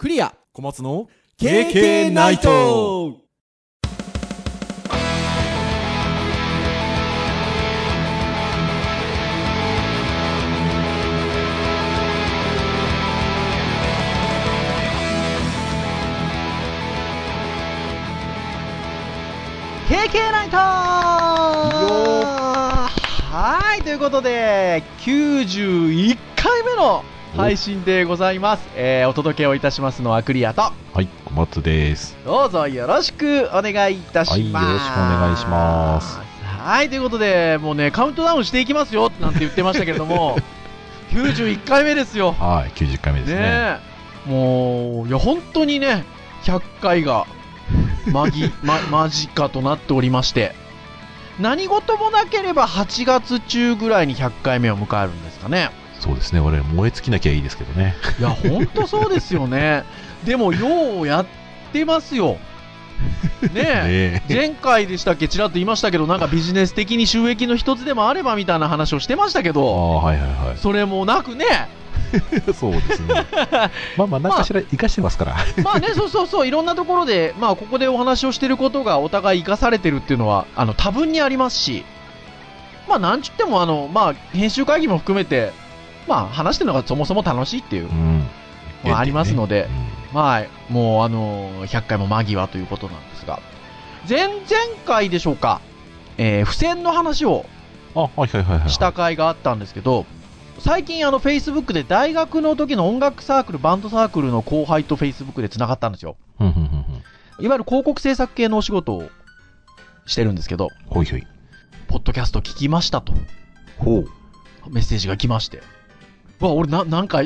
クリア。小松の KK ナイト。経験ナイト。はい、ということで、91回目の配信でございます。えー、お届けをいたしますのはクリアと、はい、小松です。どうぞよろしくお願いいたします。はいよろしくお願いします。はい、ということで、もうね、カウントダウンしていきますよなんて言ってましたけれども、91回目ですよ。はい、90回目ですね。ねえもう、いや、本当にね、100回が、間ぎ、ま、間近となっておりまして、何事もなければ8月中ぐらいに100回目を迎えるんですかね。そうですね、俺、燃え尽きなきゃいいですけどね。いや、本当そうですよね。でも、ようやってますよ。ね前回でしたっけ、ちらっと言いましたけど、なんかビジネス的に収益の一つでもあればみたいな話をしてましたけあど、あ、はいはいはそれもなくね、い。そうですね。まあまあ、何かしら生かしてますから。まあね、そうそうそう、いろんなところで、まあ、ここでお話をしてることがお互い生かされてるっていうのは、あの、多分にありますし、まあ、なんちっても、あの、まあ、編集会議も含めて、まあ、話してるのがそもそも楽しいっていうう、ん。まあありますのでうんまあ、もう、あの、100回も間際ということなんですが、前々回でしょうか、えー付箋の話をあ、はいはいはいはい。した回があったんですけど、最近、あの、Facebook で大学の時の音楽サークル、バンドサークルの後輩と Facebook で繋がったんですよ。いわゆる広告制作系のお仕事をしてるんですけど、ほいほい。ポッドキャスト聞きましたと、ほう。メッセージが来まして。うわ、俺な、なんか、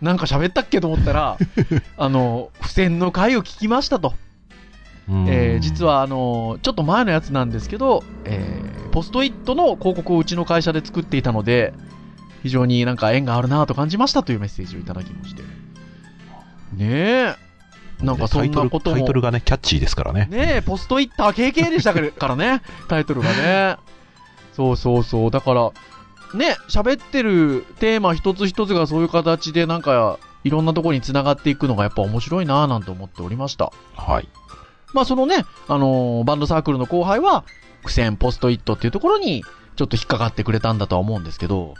なんか喋ったっけと思ったら、あの、付箋の回を聞きましたと。えー実は、は、あの、ちょっと前のやつなんですけど、えーポストイットの広告をうちの会社で作っていたので、非常になんか縁があるなと感じましたというメッセージをいただきまして。ねえ。なんかそんなことも。タイトルがね、キャッチーですからね。ねえ、ポストイッター KK でしたからね、タイトルがね。そうそうそう。だから、ね、喋ってるテーマ一つ一つがそういう形でなんか、いろんなところに繋がっていくのがやっぱ面白いなぁなんて思っておりました。はい。まあそのね、あのーバンドサークルの後輩は、苦戦ポストイットっていうところに、ちょっと引っかかってくれたんだとは思うんですけど、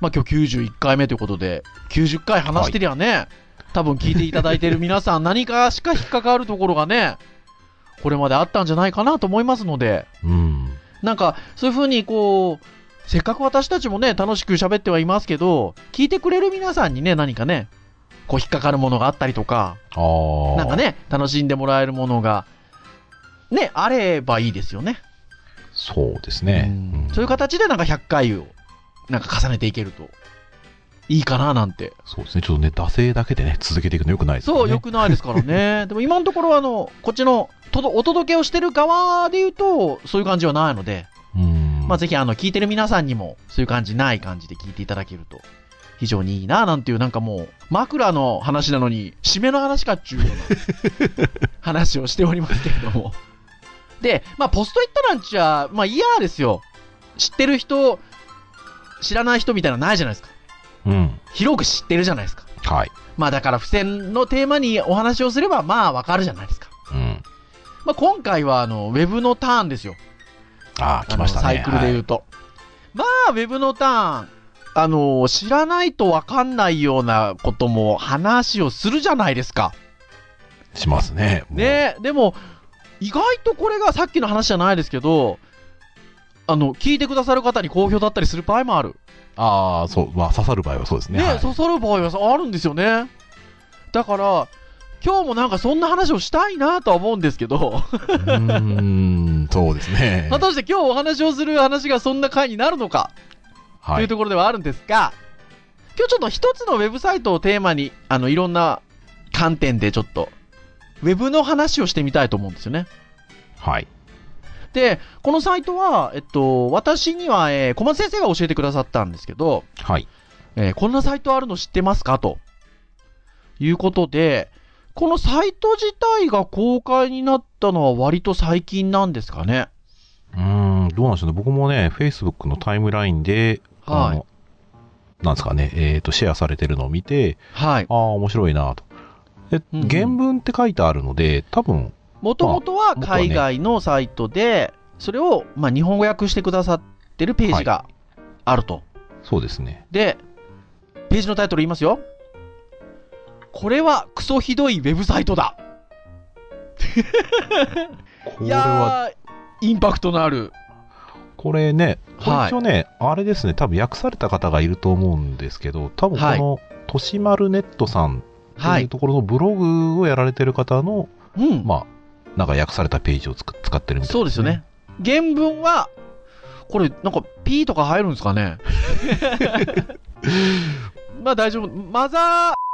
まあ今日91回目ということで、90回話してりゃね、多分聞いていただいてる皆さん何かしか引っかかるところがね、これまであったんじゃないかなと思いますので、うん。なんかそういうふうにこう、せっかく私たちもね、楽しく喋ってはいますけど、聞いてくれる皆さんにね、何かね、こう引っかかるものがあったりとか。なんか。ね、楽しんでもらえるものが、ね、あればいいですよね。そうですね。うんそういう形でなんか100回を、なんか重ねていけると、いいかななんて。そうですね。ちょっとね、惰性だけでね、続けていくのよくないですね。そう、よくないですからね。でも今のところ、あの、こっちの、とどお届けをしてる側で言うと、そういう感じはないので、うん。まあぜひ、あの、聞いてる皆さんにも、そういう感じない感じで聞いていただけると、非常にいいななんていう、なんかもう、枕の話なのに、締めの話かっちゅうような 話をしておりますけれども。で、まあ、ポストイットなんちゃ、まあ、嫌ですよ。知ってる人、知らない人みたいなのないじゃないですか。うん。広く知ってるじゃないですか。はい。まあ、だから、付箋のテーマにお話をすれば、まあ、わかるじゃないですか。うん。まあ、今回は、あの、ウェブのターンですよ。ああ、来ましたね。サイクルで言うと。まあ、ウェブのターン、あの、知らないとわかんないようなことも話をするじゃないですか。はいしますね。ねでも、意外とこれがさっきの話じゃないですけど、あの、聞いてくださる方に好評だったりする場合もある。ああ、そう。まあ、刺さる場合はそうですね。ね、はい刺さる場合はあるんですよね。だから、今日もなんかそんな話をしたいなとは思うんですけど、うーん、そうですね。果たして今日お話をする話がそんな回になるのかとはいいうところではあるんですが、今日ちょっと一つのウェブサイトをテーマに、あの、いろんな観点でちょっと、ウェブの話をしてみたいと思うんですよね。はい。で、このサイトは、えっと、私には、えー小松先生が教えてくださったんですけど、はい。えーこんなサイトあるの知ってますか？と。いうことで、このサイト自体が公開になったのは割と最近なんですかね。うーん、どうなんでしょうね。僕もね、Facebook のタイムラインで、はいなんですかね、えっ、と、シェアされてるのを見て、はい。ああ、面白いなと。えうんうん原文って書いてあるので、多分、もともとは海外のサイトで、それを、まあ、日本語訳してくださってるページがあると。そうですね。で、ページのタイトル言いますよ。これはクソひどいウェブサイトだ。いこれは、インパクトのある。これね、一応ね、あれですね、多分訳された方がいると思うんですけど、多分この、としまるネットさんとはいいうところのブログをやられてる方の、うん。まあ、なんか訳されたページを使ってるみたいそうですよね。。原文は、これ、なんか、P とか入るんですかね？まあ大丈夫。マザー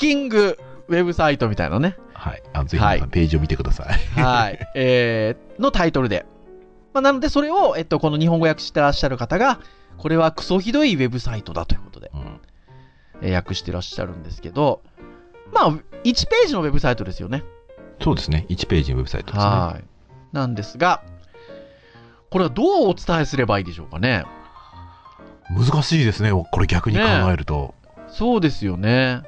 キングウェブサイトみたいなね。はい。あぜひ皆さんページを見てください。はい。えー、のタイトルで。まあ、なので、それを、えっと、この日本語訳してらっしゃる方が、これはクソひどいウェブサイトだということで、うんえー訳してらっしゃるんですけど、まあ、1ページのウェブサイトですよね。そうですね。1ページのウェブサイトですね。はい。なんですが、これはどうお伝えすればいいでしょうかね。難しいですね。これ逆に考えると。そうですよね。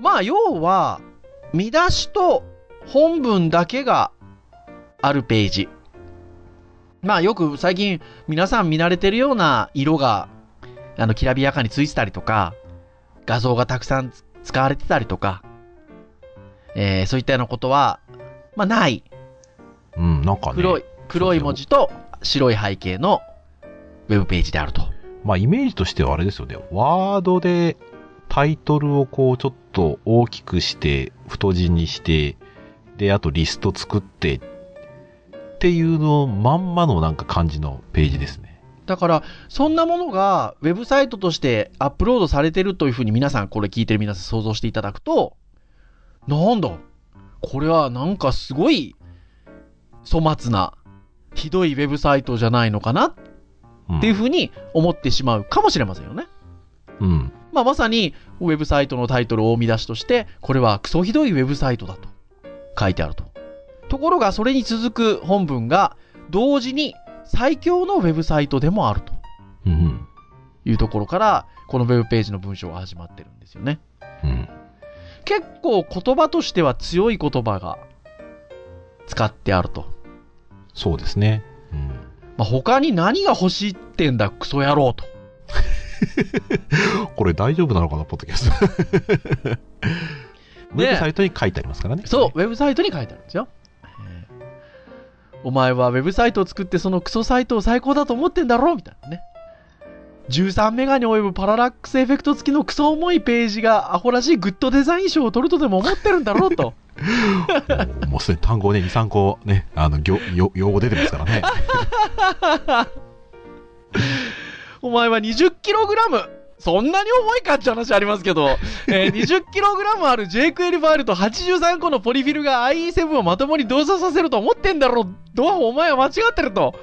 まあ、要は、見出しと本文だけがあるページ。まあ、よく最近皆さん見慣れてるような色が、あの、きらびやかについてたりとか、画像がたくさんつ使われてたりとか、えーそういったようなことは、まあ、ない。うん、なんかね。黒い、黒い文字と白い背景のウェブページであると。まあ、イメージとしてはあれですよね。ワードでタイトルをこう、ちょっと大きくして、太字にして、で、あとリスト作って、っていうのまんまのなんか感じのページですね。だから、そんなものがウェブサイトとしてアップロードされてるというふうに皆さん、これ聞いてる皆さん想像していただくと、なんだこれはなんかすごい粗末な、ひどいウェブサイトじゃないのかなっうん。ていうふうに思ってしまうかもしれませんよね。うん。まあ、まさにウェブサイトのタイトルを見出しとして、これはクソひどいウェブサイトだと書いてあると。ところが、それに続く本文が同時に最強のウェブサイトでもあると。うん。いうところから、このウェブページの文章が始まってるんですよね。うん。結構言葉としては強い言葉が使ってあると。そうですね。うん。まあ、他に何が欲しいってんだ、クソ野郎と。これ大丈夫なのかな、ポッドキャスト。ウェブサイトに書いてありますからね。そう、ウェブサイトに書いてあるんですよ。えーお前はウェブサイトを作ってそのクソサイトを最高だと思ってんだろみたいなね。13メガに及ぶパララックスエフェクト付きのクソ重いページがアホらしいグッドデザイン賞を取るとでも思ってるんだろうと。もうすでに単語ね、2、3個ね、あの、用語出てますからね。お前は 20kg! そんなに重いかって話ありますけど、えー 20kg ある jQuery ファイルと83個のポリフィルが IE7 をまともに動作させると思ってんだろドアお前は間違ってると。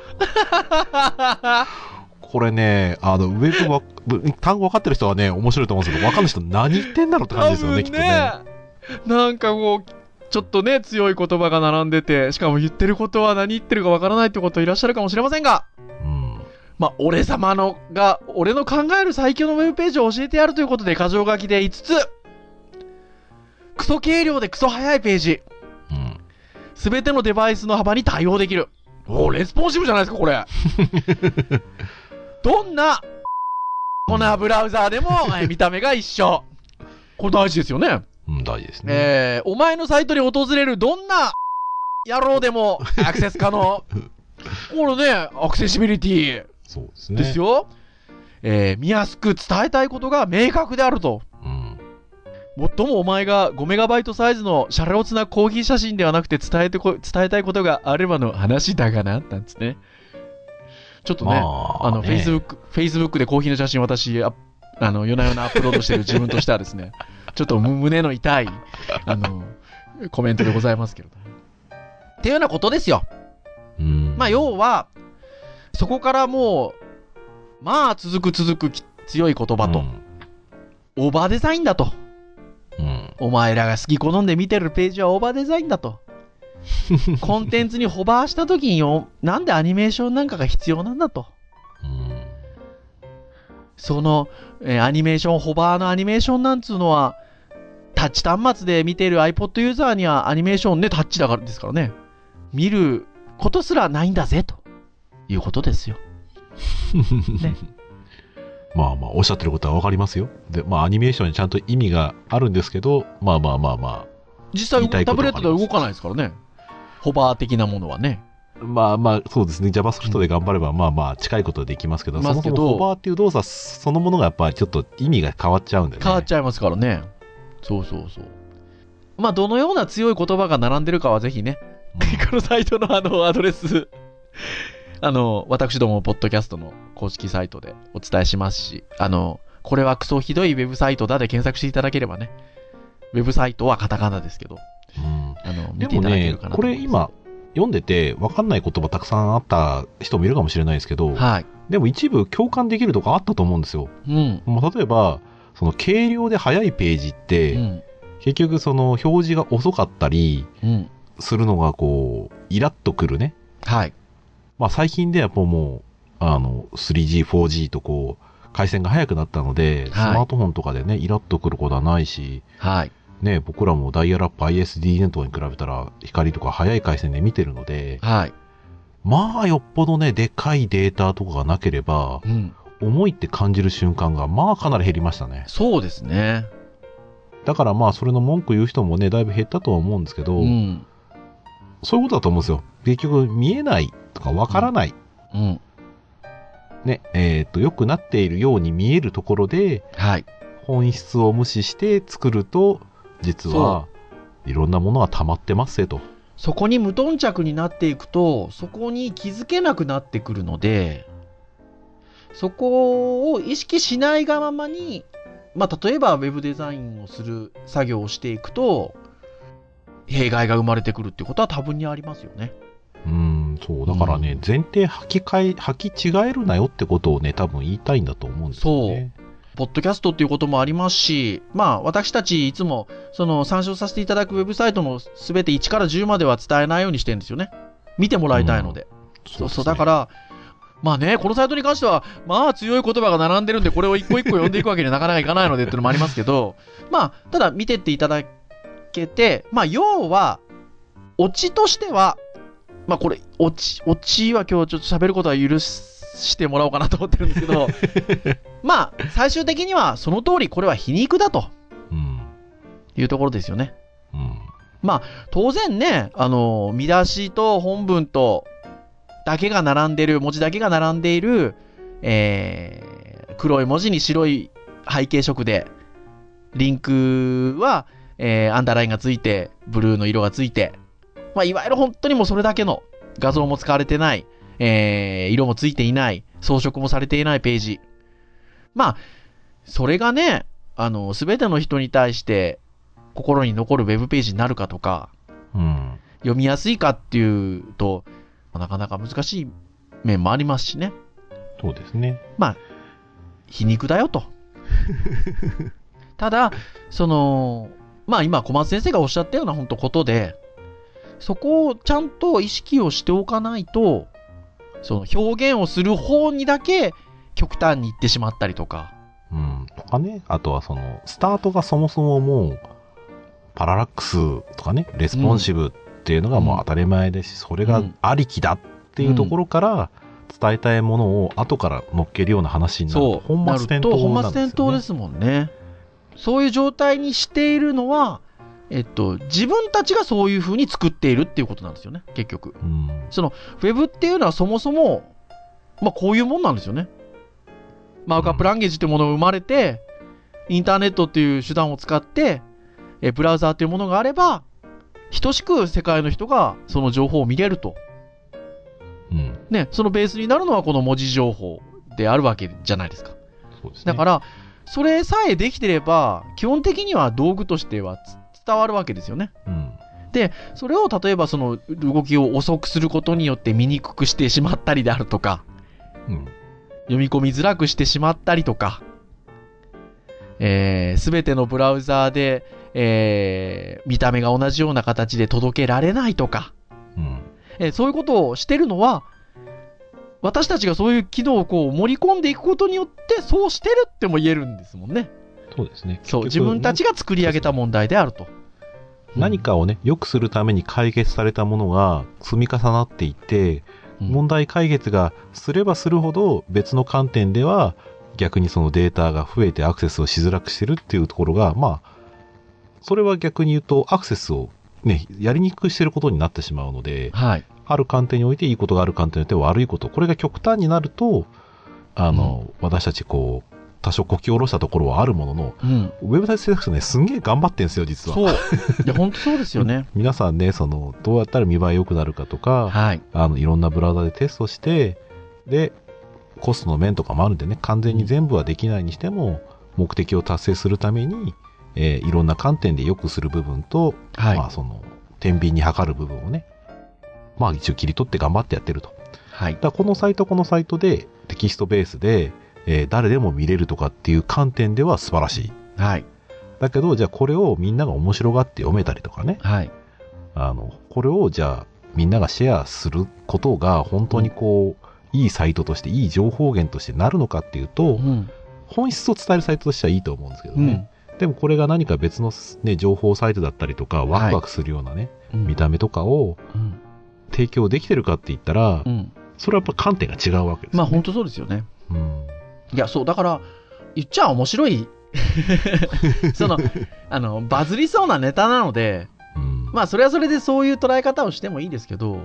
これね、あの、ウェブわ、単語分かってる人はね、面白いと思うんですけど、分かんない人何言ってんだろうって感じですよね、きっとね。なんかこう、ちょっとね、強い言葉が並んでて、しかも言ってることは何言ってるかわからないってこといらっしゃるかもしれませんが、うん。まあ、俺様のが、俺の考える最強のウェブページを教えてやるということで、箇条書きで5つ。クソ軽量でクソ速いページ。うん。すべてのデバイスの幅に対応できる。おーレスポンシブじゃないですか、これ。どんな、こんなブラウザーでも、えー見た目が一緒。これ大事ですよね。うん、大事ですね。えー、お前のサイトに訪れるどんな野郎でもアクセス可能。これね、アクセシビリティそうですね。ですよ。えー見やすく伝えたいことが明確であると。うん。もっともお前が5メガバイトサイズのシャレオツなコーヒー写真ではなくて伝えてこ伝えたいことがあればの話だがな、なんつね。ちょっとね、まあの、ね Facebook、Facebook でコーヒーの写真私、ああの、夜な夜なアップロードしてる自分としてはですね、ちょっとむ胸の痛い、あの、コメントでございますけれど。っていうようなことですよ。うん。まあ、要は、そこからもう、まあ、続く続くき強い言葉と、オーバーデザインだと。うん。うん。お前らが好き好んで見てるページはオーバーデザインだと。コンテンツにホバーした時によ、なんでアニメーションなんかが必要なんだと。うん。その、えーアニメーション、ホバーのアニメーションなんつうのは、タッチ端末で見ている iPod ユーザーにはアニメーションね、タッチだからですからね。見ることすらないんだぜ、ということですよ。ね まあまあ、おっしゃってることはわかりますよ。で、まあ、アニメーションにちゃんと意味があるんですけど、まあまあまあま実際、タブレットでは動かないですからね。ホバー的なものはね。あ、まあまあ、そうですね。JavaScript で頑張れば、まあまあ、近いことはできますけど、そもますけどそもホバーっていう動作そのものがやっぱりちょっと意味が変わっちゃうんでね。変わっちゃいますからね。そうそうそう。まあ、どのような強い言葉が並んでるかはぜひね、うん このサイトのあのアドレス、あの、私ども、ポッドキャストの公式サイトでお伝えしますし、あの、これはクソひどいウェブサイトだで検索していただければね、ウェブサイトはカタカナですけど、うんあの、でも見ていただけねるかな、とこれ今、読んでて分かんない言葉たくさんあった人もいるかもしれないですけど、はい。でも一部共感できるとこあったと思うんですよ。うん。もう例えば、その軽量で速いページって、うん。結局その表示が遅かったりうん。するのがこう、イラッとくるね。はい。まあ最近ではもう、あの、3G、4G とこう、回線が速くなったので、スはいマートフォンとかでね、イラッとくることはないし、はい。ね、僕らもダイヤルアップ ISD ネットに比べたら光とか速い回線で見てるので、はい。まあよっぽどね、でかいデータとかがなければ、うん。重いって感じる瞬間がまあかなり減りましたね。そうですね。だからまあそれの文句言う人もね、だいぶ減ったとは思うんですけど、うん。そういうことだと思うんですよ。結局見えないとかわからない。うん。ね、えっ、と、良くなっているように見えるところで、はい。本質を無視して作ると、実は、いろんなものが溜まってますせと。そこに無頓着になっていくと、そこに気づけなくなってくるので、そこを意識しないがままに、まあ、例えばウェブデザインをする作業をしていくと、弊害が生まれてくるっていうことは多分にありますよね。うーん、そう。だからね、前提履き替え、履き違えるなよってことをね、多分言いたいんだと思うんですよね。ポッドキャストっていうこともありますし、まあ私たちいつもその参照させていただくウェブサイトのすべて1から10までは伝えないようにしてるんですよね。見てもらいたいので。そうそう、だか、ら、まあね、このサイトに関しては、まあ強い言葉が並んでるんで、これを一個一個読んでいくわけにはなかなかいかないのでっていうのもありますけど、まあ、ただ見てっていただけて、まあ要は、オチとしては、まあこれ、オチ、オチは今日ちょっと喋ることは許してもらおうかなと思ってるんですけど、まあ、最終的にはその通りこれは皮肉だとうん。いうところですよね。うん。当然ね、あの、見出しと本文と、だけが並んでる、文字だけが並んでいる、えー、黒い文字に白い背景色で、リンクは、えー、アンダーラインがついて、ブルーの色がついて、まあ、いわゆる本当にもうそれだけの画像も使われてない、えー、色もついていない、装飾もされていないページ。まあ、それがね、あの、すべての人に対して、心に残るウェブページになるかとか、うん。読みやすいかっていうと、なかなか難しい面もありますしね。そうですね。皮肉だよと。ただ、その、まあ今小松先生がおっしゃったような本当ことで、そこをちゃんと意識をしておかないと、その表現をする方にだけ極端に行ってしまったりとか。うん。とかね。あとはその、スタートがそもそももう、 parallax とかね、 responsive っていうのがもう当たり前ですし、それがありきだっていうところから、伝えたいものを後から乗っけるような話になると、そう。本末転倒ですよ、ね。末転倒ですもんね。そういう状態にしているのは、えっと、自分たちがそういう風に作っているっていうことなんですよね、結局。うん。ウェブっていうのはそもそも、まあこういうもんなんですよね。マークアップランゲージっていうものが生まれて、インターネットっていう手段を使って、えブラウザーっていうものがあれば、等しく世界の人がその情報を見れると。うん。ね、そのベースになるのはこの文字情報であるわけじゃないですか。すね。だから、それさえできてれば、基本的には道具としてはつ伝わるわけですよね。うん。それを例えばその動きを遅くすることによって見にくくしてしまったりであるとか、うん。読み込みづらくしてしまったりとか、えー、すべてのブラウザーで、えー、見た目が同じような形で届けられないとか、うん。えーそういうことをしてるのは、私たちがそういう機能をこう盛り込んでいくことによって、そうしてるっても言えるんですもんね。そうですね。そう、自分たちが作り上げた問題であると。何かをね、良くするために解決されたものが積み重なっていって、うん問題解決がすればするほど別の観点では逆にそのデータが増えてアクセスをしづらくしてるっていうところが、まあ、それは逆に言うとアクセスをね、やりにくくしてることになってしまうので、はい。ある観点においていいことがある観点において悪いこと、これが極端になると、あの、私たちこう、多少こき下ろしたところはあるものの、うん。ウェブサイト制作者ね、すんげえ頑張ってんですよ、実は。そう。いや、本当そうですよね。皆さんね、その、どうやったら見栄え良くなるかとか、はい。あの、いろんなブラウザでテストして、で、コストの面とかもあるんでね、完全に全部はできないにしても、目的を達成するために、えーいろんな観点で良くする部分と、はい。まあ、その、天秤に測る部分をね、まあ、一応切り取って頑張ってやってると。はいだ。このサイトこのサイトで、テキストベースで、えー誰でも見れるとかっていう観点では素晴らしい。はい。だけど、じゃあこれをみんなが面白がって読めたりとかね、はい。あの、これをじゃあみんながシェアすることが本当にこう、いいサイトとして、いい情報源としてなるのかっていうと、うん。本質を伝えるサイトとしてはいいと思うんですけどね。うん。でもこれが何か別の、ね、情報サイトだったりとか、ワクワクするようなね、うん見た目とかをうん。提供できてるかって言ったら、うん。それはやっぱ観点が違うわけですよ、ね。まあ、本当そうですよね。うん。いや、そう、だから、言っちゃ面白い。その、あの、バズりそうなネタなので、うん。まあ、それはそれでそういう捉え方をしてもいいですけど、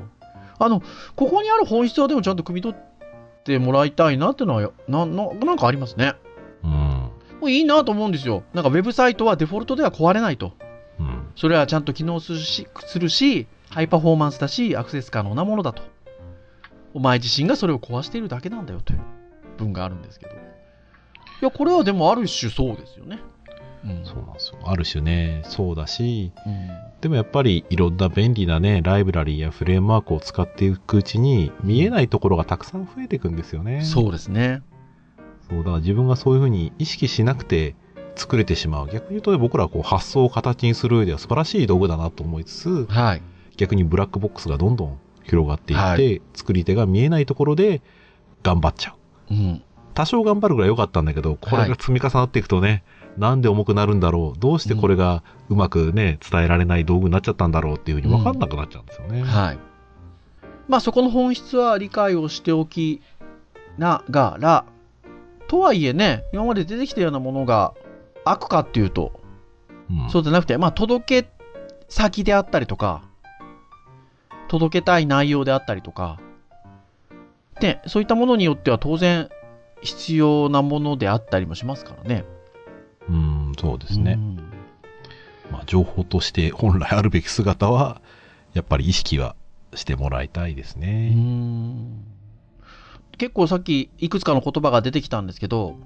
あの、ここにある本質はでもちゃんと汲み取ってもらいたいなっていうのは、な、ななんかありますね。うん。もういいなと思うんですよ。なんかウェブサイトはデフォルトでは壊れないと。うん。それはちゃんと機能するし、するしハイパフォーマンスだし、アクセス可能なものだと。お前自身がそれを壊しているだけなんだよという文があるんですけど。いや、これはでもある種そうですよね。うん。そうなんですよ。ある種ね、そうだし、うんでもやっぱりいろんな便利なね、ライブラリーやフレームワークを使っていくうちに、見えないところがたくさん増えていくんですよね。そうですね。そうだから自分がそういうふうに意識しなくて作れてしまう。逆に言うと僕らはこう発想を形にする上では素晴らしい道具だなと思いつつ、はい。逆にブラックボックスがどんどん広がっていって、はい作り手が見えないところで頑張っちゃう。うん。多少頑張るぐらい良かったんだけど、これが積み重なっていくとね、なんで重くなるんだろう、どうしてこれがうまくね、伝えられない道具になっちゃったんだろうっていうふうに分かんなくなっちゃうんですよね。はい。まあそこの本質は理解をしておきながら、とはいえね、今まで出てきたようなものが悪かっていうと、うんそうじゃなくて、まあ届け先であったりとか、届けたい内容であったりとか、で、そういったものによっては当然必要なものであったりもしますからね。うん、そうですね。うんまあ、情報として本来あるべき姿は、やっぱり意識はしてもらいたいですうね。ん結構さっきいくつかの言葉が出てきたんですけど、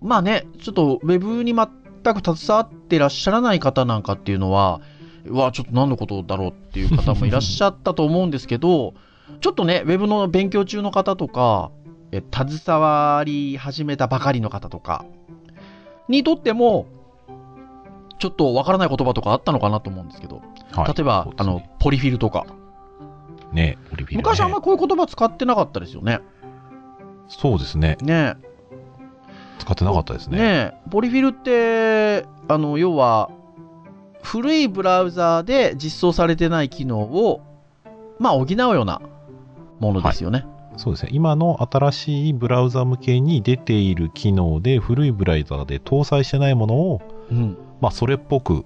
まあね、ちょっとウェブに全く携わってらっしゃらない方なんかっていうのは、うわ、ちょっと何のことだろうっていう方もいらっしゃったと思うんですけど、ちょっとね、ウェブの勉強中の方とか、え携わり始めたばかりの方とかにとっても、ちょっとわからない言葉とかあったのかなと思うんですけど、はい例えば、あの、ポリフィルとか、ね、オリフィル、ね。昔あんまこういう言葉使ってなかったですよね。そうですね。ね使ってなかったですえ。ね。ねえ。ポリフィルって、あの、要は、古いブラウザーで実装されてない機能を、まあ、補うようなものですよね。そうですね。今の新しいブラウザ向けに出ている機能で、古いブラウザで搭載してないものを、うん。まあ、それっぽく、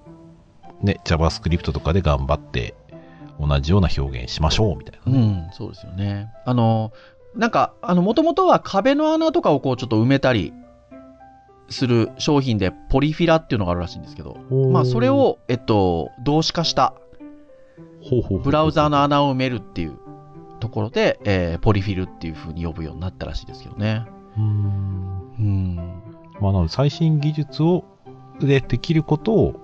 ね、JavaScript とかで頑張って、同じような表現しましょう、みたいなね。うん、そうですよね。あの、なんか、あの、もともとは壁の穴とかをこう、ちょっと埋めたりする商品で、ポリフィラっていうのがあるらしいんですけど、まあ、それ、を、えっと、動詞化したブラウザーの穴を埋めるっていうところで、えーポリフィルっていう風に呼ぶようになったらしいですけどね。うーん。うん。まあ、なので、最新技術を、でできることを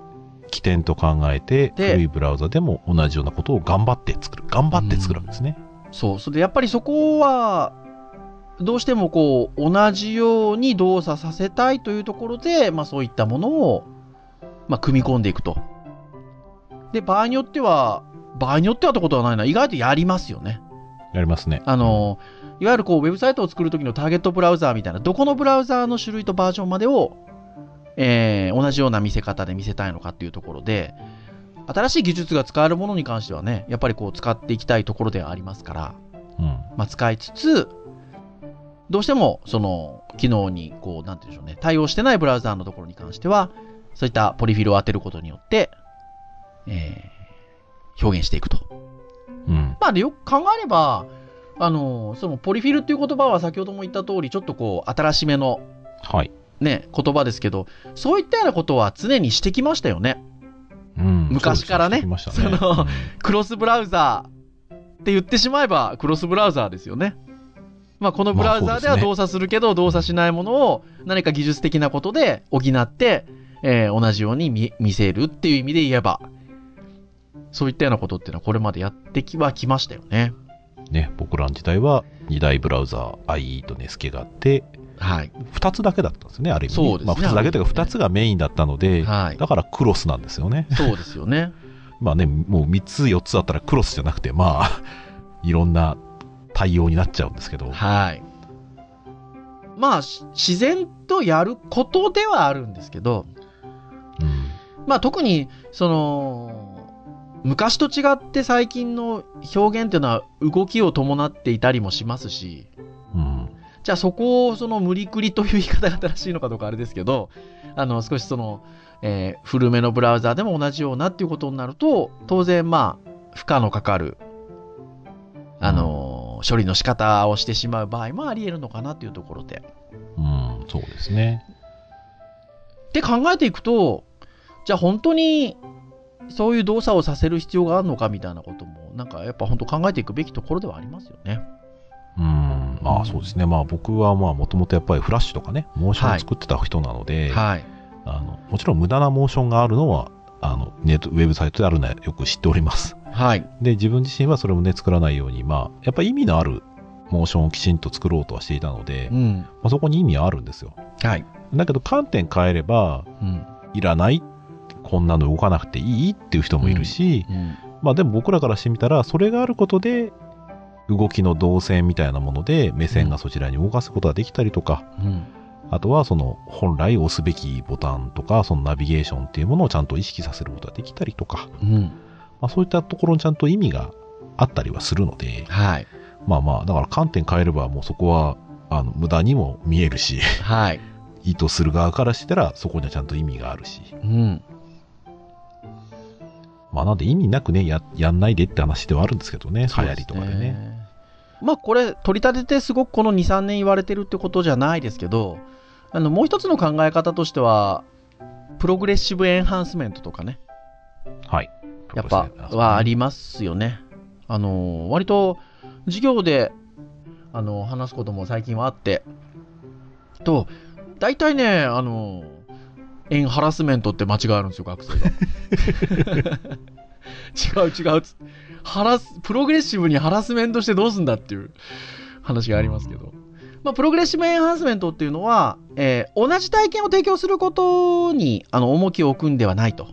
起点と考えて、で古いブラウザでも同じようなことを頑張って作る。頑張って作るわけですね。そう。それでやっぱりそこは、どうしてもこう、同じように動作させたいというところで、まあそういったものを、まあ組み込んでいくと。で、場合によっては、場合によってはってことはないな。意外とやりますよね。やりますね。あの、いわゆるこう、ウェブサイトを作るときのターゲットブラウザーみたいな、どこのブラウザーの種類とバージョンまでを、えー同じような見せ方で見せたいのかっていうところで、新しい技術が使えるものに関してはね、やっぱりこう使っていきたいところではありますから、うん。まあ、使いつつ、どうしてもその機能にこう、なんて言うんでしょうね、対応してないブラウザーのところに関しては、そういったポリフィルを当てることによって、えー表現していくと。うん。まあ、でよく考えれば、あの、そのポリフィルっていう言葉は先ほども言った通り、ちょっとこう、新しめのはい。ね、言葉ですけど、そういったようなことは常にしてきましたよね。うん。昔からねねそのクロスブラウザーって言ってしまえば、クロスブラウザーですよね。まあ、このブラウザーでは動作するけど、動作しないものを何か技術的なことで補って、えー同じように見見せるっていう意味で言えば、そういったようなことっていうのはこれまでやってきはきましたよね。うんね、僕らの時代は2大ブラウザー IE とネスケがあって、はい。2つだけだったんですね、ある意味ね。そうですねまあ、2つだけというか、ある意味ね2つがメインだったので、はい。だからクロスなんですよね。そうですよね。まあね、もう3つ4つあったらクロスじゃなくて、まあ、いろんな対応になっちゃうんですけど。はい。まあ、し自然とやることではあるんですけど、うん。まあ特に、その、昔と違って最近の表現っていうのは動きを伴っていたりもしますし、うん。じゃあそこをその無理くりという言い方が正しいのかどうかあれですけど、あの少しその、えー古めのブラウザーでも同じようなっていうことになると、当然まあ、負荷のかかる、あのー処理の仕方をしてしまう場合もあり得るのかなっていうところで。うん、そうですね。って考えていくと、じゃあ本当にそういう動作をさせる必要があるのかみたいなことも、なんかやっぱ本当考えていくべきところではありますよね。うん。まあそうですね。まあ僕はまあもともとやっぱりフラッシュとかね、モーションを作ってた人なので、はい。あのもちろん無駄なモーションがあるのは、あのネットウェブサイトであるのはよく知っております。はい。で、自分自身はそれもね、作らないように、まあ、やっぱ意味のあるモーションをきちんと作ろうとはしていたので、まうん。あ、そこに意味はあるんですよ。はい。だけど観点変えれば、うん。いらない、こんなの動かなくていいっていう人もいるし、うん。まあでも僕らからしてみたら、それがあることで、動きの動線みたいなもので目線がそちらに動かすことができたりとか、うん。あとはその本来押すべきボタンとか、そのナビゲーションっていうものをちゃんと意識させることができたりとか、うん。まあそういったところにちゃんと意味があったりはするので、はい。まあまあ、だから観点変えればもうそこは、あの、無駄にも見えるし、はい。意図する側からしたらそこにはちゃんと意味があるし、うん。まあなんで意味なくね、や、やんないでって話ではあるんですけどね、流そうです行りとかでね。。まあこれ、取り立ててすごくこの2、3年言われてるってことじゃないですけど、あの、もう一つの考え方としては、プログレッシブエンハンスメントとかね、はい。やっぱはありますよね。あの、割と授業で、あの、話すことも最近はあって、と、大体ね、あの、エンハラスメントって間違いあるんですよ、学生が。違う違うつハラス、プログレッシブにハラスメントしてどうすんだっていう話がありますけど。まあ、プログレッシブエンハンスメントっていうのは、えー同じ体験を提供することに、あの、重きを置くんではないと。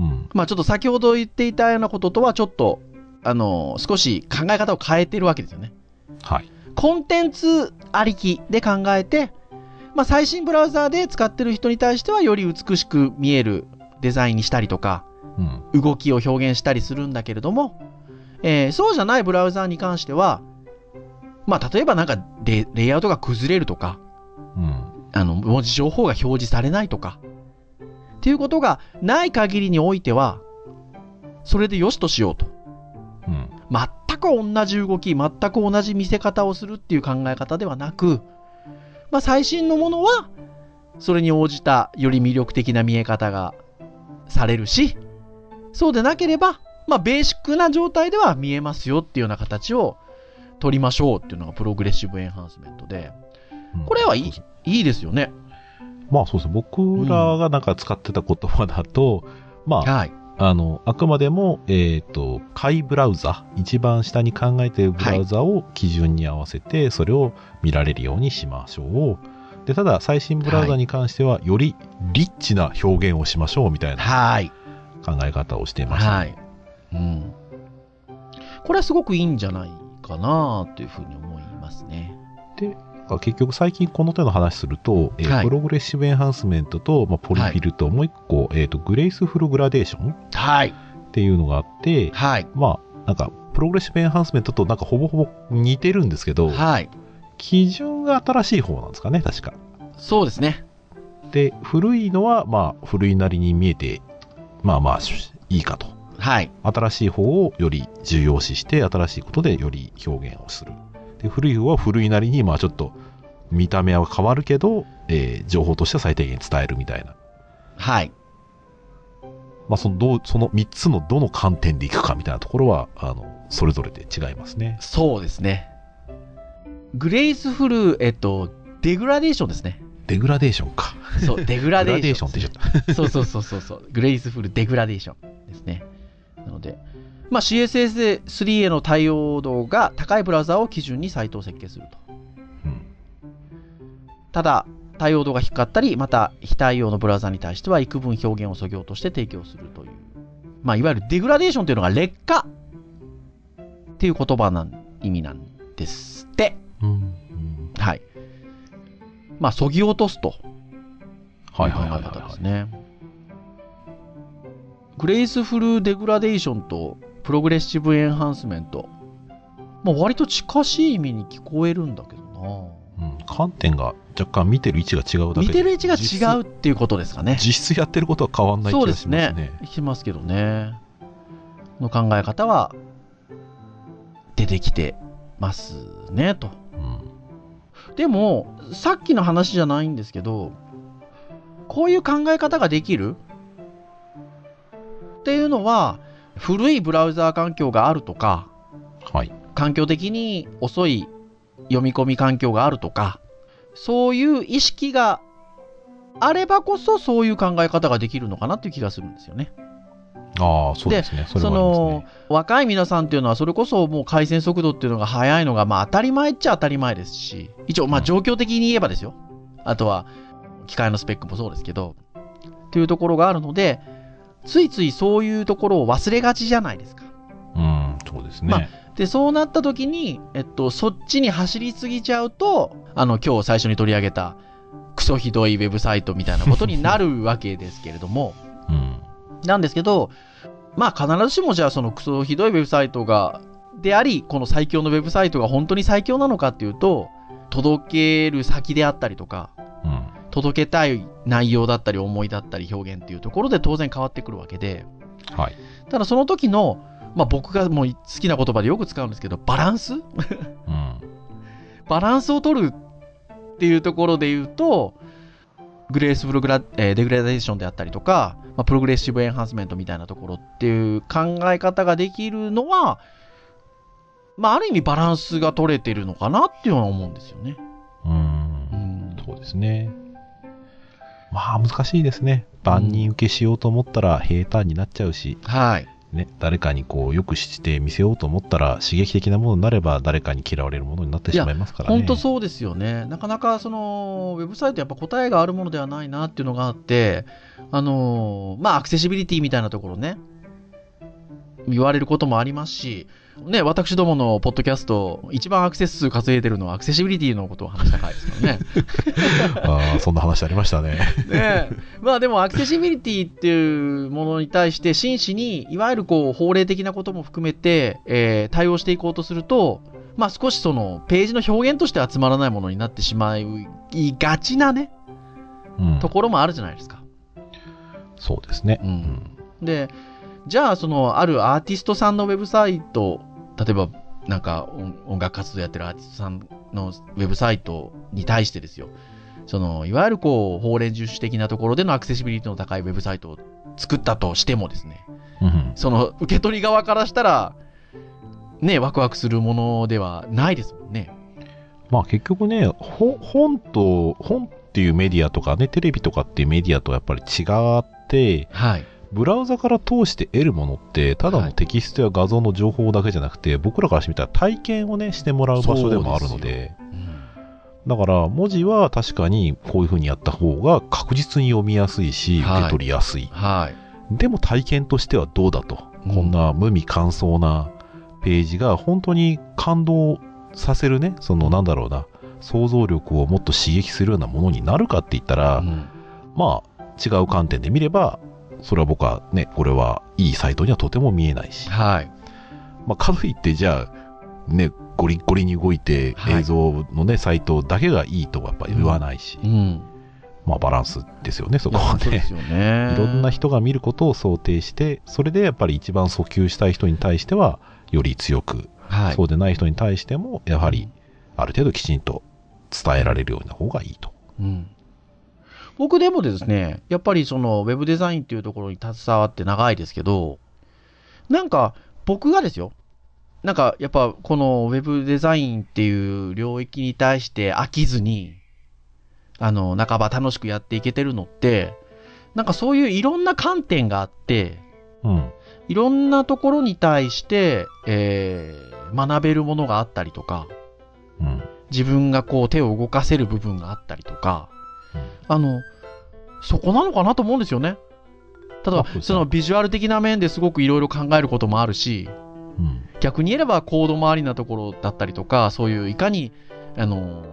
うん。まあちょっと先ほど言っていたようなこととはちょっと、あの、少し考え方を変えてるわけですよね。はい。コンテンツありきで考えて、まあ最新ブラウザーで使ってる人に対してはより美しく見えるデザインにしたりとか、うん。動きを表現したりするんだけれども、えーそうじゃないブラウザーに関しては、まあ例えばなんかレレイアウトが崩れるとか、うん。あの、文字情報が表示されないとか、っていうことがない限りにおいては、それで良しとしようと。うん。全く同じ動き、全く同じ見せ方をするっていう考え方ではなく、まあ、最新のものは、それに応じたより魅力的な見え方がされるし、そうでなければ、まあ、ベーシックな状態では見えますよっていうような形を取りましょうっていうのがプログレッシブエンハンスメントで、うんこれはいいいいですよね。まあそうですね。僕らがなんか使ってた言葉だと、まあ、はい。あの、あくまでも、えっ、と、下位ブラウザ、一番下に考えているブラウザを基準に合わせて、それを見られるようにしましょう。で、ただ、最新ブラウザに関しては、よりリッチな表現をしましょうみたいなはい。考え方をしていました、はい。うん。これはすごくいいんじゃないかなというふうに思いますね。から結局最近この手の話すると、えーはいプログレッシブエンハンスメントと、まあ、ポリフィルと、もう一個、えっ、と、グレイスフルグラデーションっはい。ていうのがあって、はい。まあ、なんか、プログレッシブエンハンスメントとなんかほぼほぼ似てるんですけど、はい。基準が新しい方なんですかね、確か。そうですね。で、古いのは、まあ、古いなりに見えて、まあまあ、しいいかと。はい。新しい方をより重要視して、新しいことでより表現をする。で、古い方は古いなりに、まあちょっと、見た目は変わるけど、えー情報としては最低限伝えるみたいな。はい。まあその、どう、その3つのどの観点でいくかみたいなところは、あの、それぞれで違いますね。そうですね。グレイスフル、えっと、デグラデーションですね。デグラデーションか。そう、デググラデーション。って言っちゃった。そうそうそうそうそう。グレイスフルデグラデーションですね。なので、まあ、CSS3 への対応度が高いブラウザを基準にサイトを設計すると。うん。ただ、対応度が低かったり、また非対応のブラウザに対しては幾分表現を削ぎ落として提供するという。まあ、いわゆるデグラデーションというのが劣化っていう言葉なん意味なんですって。はい。まあ、そぎ落とすと。はいはいはい方はい。ですね。グレイスフルデグラデーションとプログレッシブエンハンスメント。まあ、割と近しい意味に聞こえるんだけどうん、観点が若干見てる位置が違うだな。けで見てる位置が違うっていうことですかね。実質やってることは変わんない気そうでがしますすね。ね。しますけどね。の考え方は出てきてますね、と。うん。でも、さっきの話じゃないんですけど、こういう考え方ができる？っていうのは、古いブラウザー環境があるとか、はい。環境的に遅い読み込み環境があるとか、そういう意識があればこそそういう考え方ができるのかなっていう気がするんですよね。ああ、そうですね。そのね。若い皆さんっていうのはそれこそもう回線速度っていうのが速いのがまあ当たり前っちゃ当たり前ですし一応まあうん状況的に言えばですよあとは機械のスペックもそうですけどっていうところがあるのでついついそういうところを忘れがちじゃないですかうん、そうですね。まあでそうなった時に、えっと、そっちに走りすぎちゃうとあの今日最初に取り上げたクソひどいウェブサイトみたいなことになるわけですけれどもうん。なんですけど、まあ必ずしもじゃあそのクソひどいウェブサイトが、であり、この最強のウェブサイトが本当に最強なのかっていうと、届ける先であったりとか、うん。届けたい内容だったり思いだったり表現っていうところで当然変わってくるわけで、はい。ただその時の、まあ僕がもう好きな言葉でよく使うんですけど、バランス？うん。バランスを取るっていうところで言うと、グレースフルグラ、えーデグラデーションであったりとか、まあ、プログレッシブエンハンスメントみたいなところっていう考え方ができるのは、まあ、ある意味バランスが取れてるのかなっていうのは思うんですよね。う。うんん。そうですね。まあ、難しいですね。万人受けしようと思ったら平坦になっちゃうし、はい。ね、誰かにこう、よくして見せようと思ったら、刺激的なものになれば、誰かに嫌われるものになってしまいますからね。本当そうですよね。なかなかそのウェブサイトやっぱ答えがあるものではないなっていうのがあって、あのまあアクセシビリティみたいなところね、言われることもありますし、ね、私どものポッドキャスト、一番アクセス数稼いでるのはアクセシビリティのことを話した回ですからね。ああ、そんな話ありましたね。ねまあでもアクセシビリティっていうものに対して真摯にいわゆるこう法令的なことも含めて、えー対応していこうとすると、まあ少しそのページの表現としてはつまらないものになってしまいがちなね、うん。ところもあるじゃないですか。そうですね。うんで、じゃあそのあるアーティストさんのウェブサイト、例えばなんか音音楽活動やってるアーティストさんのウェブサイトに対してですよ。そのいわゆるこう法令遵守的なところでのアクセシビリティの高いウェブサイトを作ったとしてもですね、うん。その受け取り側からしたら、ね、ワクワクするものではないですもんね。まあ結局ね、ほ本と、本っていうメディアとかね、テレビとかっていうメディアとやっぱり違って、はい。ブラウザから通して得るものって、ただはい。のテキストや画像の情報だけじゃなくて、僕らからしてみたら体験をね、してもらう場所でもあるので。で、うん。だから文字は確かにこういう風にやった方が確実に読みやすいし、はい。受け取りやすい。はい。でも体験としてはどうだと。うん。こんな無味乾燥なページが本当に感動させるね、そのなんだろうな、想像力をもっと刺激するようなものになるかって言ったら、うん。まあ、違う観点で見れば、それは僕はね、これはいいサイトにはとても見えないし、はい。まあ、かといって、じゃあ、ね、ゴリッゴリに動いてはい映像のね、サイトだけがいいとはやっぱり言わないし、うん。まあ、バランスですよね、そこはね。そうですよね。いろんな人が見ることを想定して、それでやっぱり一番訴求したい人に対しては、より強く、はい。そうでない人に対しても、やはり、ある程度きちんと伝えられるような方がいいと。うん。僕でもですね、やっぱりそのウェブデザインっていうところに携わって長いですけど、なんか僕がですよ、なんかやっぱこのウェブデザインっていう領域に対して飽きずに、あの、半ば楽しくやっていけてるのって、なんかそういういろんな観点があって、うん。いろんなところに対して、えー、学べるものがあったりとか、うん。自分がこう手を動かせる部分があったりとか、うんあの、そこなのかなと思うんですよね。ただあそのビジュアル的な面ですごくいろいろ考えることもあるし、うん。逆に言えばコード周りなところだったりとか、そういういかに、あの、なんて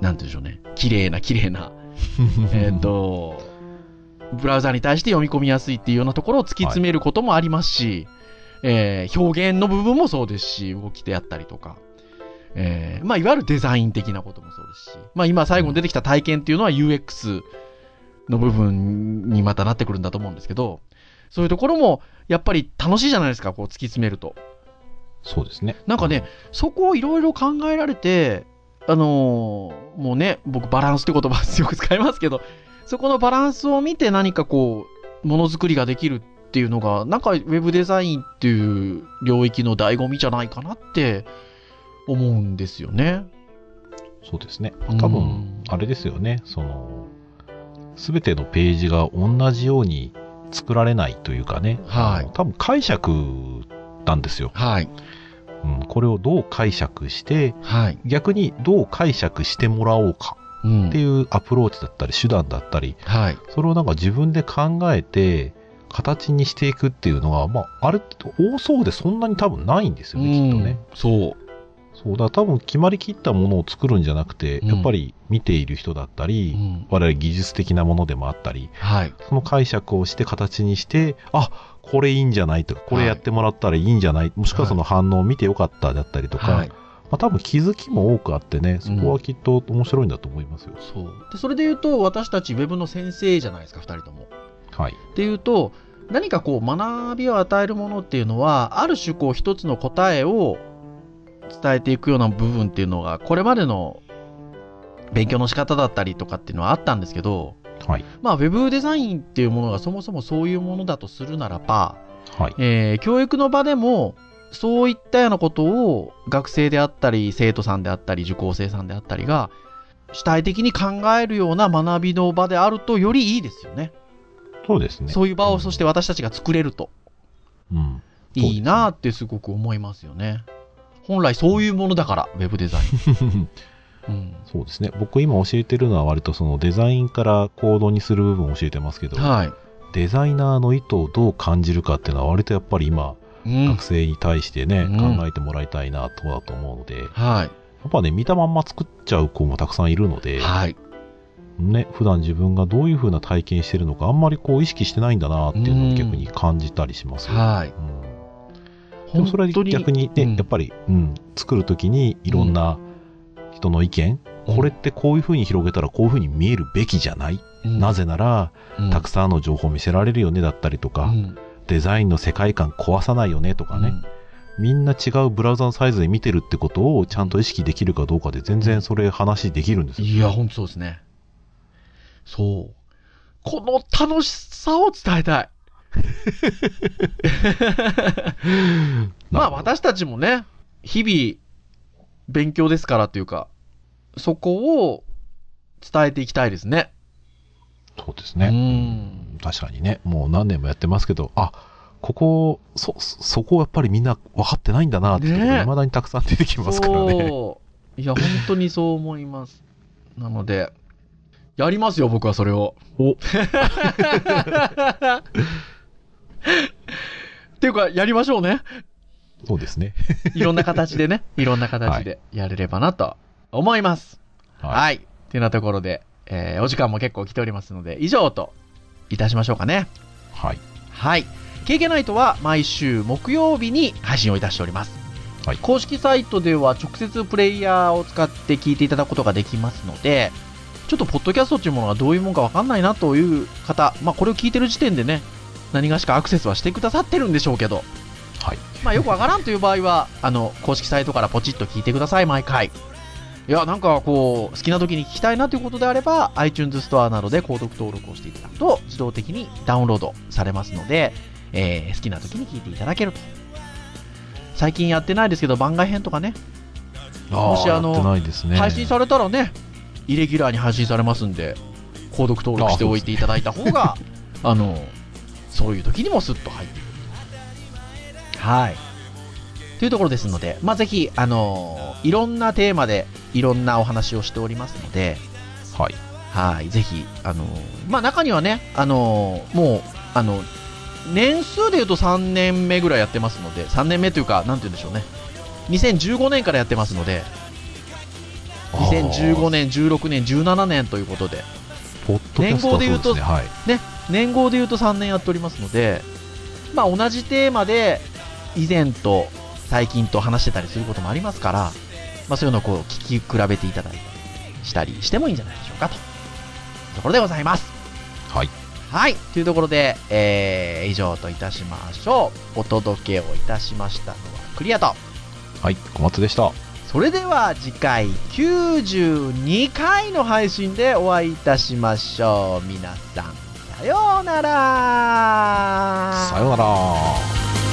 言うんでしょうね、綺麗な綺麗な、えっ、と、ブラウザに対して読み込みやすいっていうようなところを突き詰めることもありますし、えー表現の部分もそうですし、動きであったりとか、えーまあ、いわゆるデザイン的なこともそうですし、まあ、今最後に出てきた体験っていうのは UX の部分にまたなってくるんだと思うんですけど、そういうところもやっぱり楽しいじゃないですか、こう突き詰めると。そうですね。なんかね、そこをいろいろ考えられて、あのーもうね、僕バランスって言葉よく使いますけど、そこのバランスを見て何かこう、ものづくりができるっていうのが、なんかウェブデザインっていう領域の醍醐味じゃないかなって思うんですよね。そうですねうん。多分、あれですよね。その、すべてのページが同じように作られないというかね。はい多分解釈なんですよ。はい。うん。これをどう解釈して、はい。逆にどう解釈してもらおうかうんっていうアプローチだったり手段だったり、はい。それをなんか自分で考えて、形にしていくっていうのが、まあ、あれ、多そうでそんなに多分ないんですよね、きっとね。うんそう。そう、だ多分決まりきったものを作るんじゃなくて、うんやっぱり見ている人だったり、うん我々技術的なものでもあったり、はい。その解釈をして形にして、あ、これいいんじゃない？とか、これやってもらったらいいんじゃない、もしくはその反応を見てよかっただったりとか、はい。まあ多分気づきも多くあってね、そこはきっと面白いんだと思いますよ。そう。で、それで言うと、私たちウェブの先生じゃないですか、二人とも。はい。っていうと何かこう学びを与えるものっていうのはある種こう一つの答えを伝えていくような部分っていうのがこれまでの勉強の仕方だったりとかっていうのはあったんですけどはい。まあウェブデザインっていうものがそもそもそういうものだとするならば、はい。えー教育の場でもそういったようなことを学生であったり生徒さんであったり受講生さんであったりが主体的に考えるような学びの場であるとよりいいですよね。そうですね。そういう場をそして私たちが作れるとうん。いいなってすごく思いますよね。本来そういうものだから、ウェブデザイン。うん、そうですね。僕今教えてるのは割とそのデザインからコードにする部分を教えてますけど、はい。デザイナーの意図をどう感じるかっていうのは割とやっぱり今、うん学。生に対してね、うん考えてもらいたいなとだと思うので、やはい。っぱね、見たまんま作っちゃう子もたくさんいるので、はい。ね、普段自分がどういう風な体験してるのかあんまりこう意識してないんだなっていうのを逆に感じたりしますよ。はい。うんでもそれは逆にね、うんやっぱり、うん、作るときにいろんな人の意見、これってこういう風に広げたらこういう風に見えるべきじゃない、うんなぜなら、うんたくさんの情報を見せられるよねだったりとか、うんデザインの世界観壊さないよねとかね、みんな違うブラウザのサイズで見てるってことをちゃんと意識できるかどうかで全然それ話できるんですよ。いや、本当そうですね。そう。この楽しさを伝えたい。まあ私たちもね、日々勉強ですからというか、そこを伝えていきたいですね。うそうですね。ん。確かにね、もう何年もやってますけど、あここ、そ、そこをやっぱりみんな分かってないんだなっていうところねえ未だにたくさん出てきますからね。いや、本当にそう思います。なので、やりますよ、僕はそれを。お いうか、やりましょうね。そうですね。いろんな形でね、いろんな形でやれればなと思います。は。はいい。っていうなところで、えーお時間も結構来ておりますので、以上といたしましょうかね。はい。はい。KK ナイトは毎週木曜日に配信をいたしております。はい公式サイトでは直接プレイヤーを使って聞いていただくことができますので、ちょっとポッドキャストっていうものがどういうものかわかんないなという方、まあこれを聞いてる時点でね、何がしかアクセスはしてくださってるんでしょうけど、はい。まあよくわからんという場合は、あの、公式サイトからポチッと聞いてください、毎回。いや、なんかこう、好きな時に聞きたいなということであれば、iTunes ストアなどで購読登録をしていただくと、自動的にダウンロードされますので、えー好きな時に聞いていただけると。最近やってないですけど、番外編とかね、もしあのやってないですね。配信されたらね、イレギュラーに配信されますんで、購読登録しておいていただいた方が、あの、そういう時にもスッと入ってくると。はい。というところですので、まあ、ぜひ、あのいろんなテーマでいろんなお話をしておりますので、はい。はい、ぜひ、あのまあ、中にはね、あのもう、あの、年数で言うと3年目ぐらいやってますので、3年目というか、なんて言うんでしょうね。2015年からやってますので、2015年、16年、17年ということで、ポッドキャストは年号で言うとそうですね。はい。年号で言うと3年やっておりますので、まあ、同じテーマで以前と最近と話してたりすることもありますから、まあ、そういうのをこう聞き比べていただいたりしたりしてもいいんじゃないでしょうかとところでございます。はい。はい。というところで、えー、以上といたしましょう。お届けをいたしましたのはクリアと。はい。小松でした。それでは次回92回の配信でお会いいたしましょう。皆さん、さようなら。さようなら。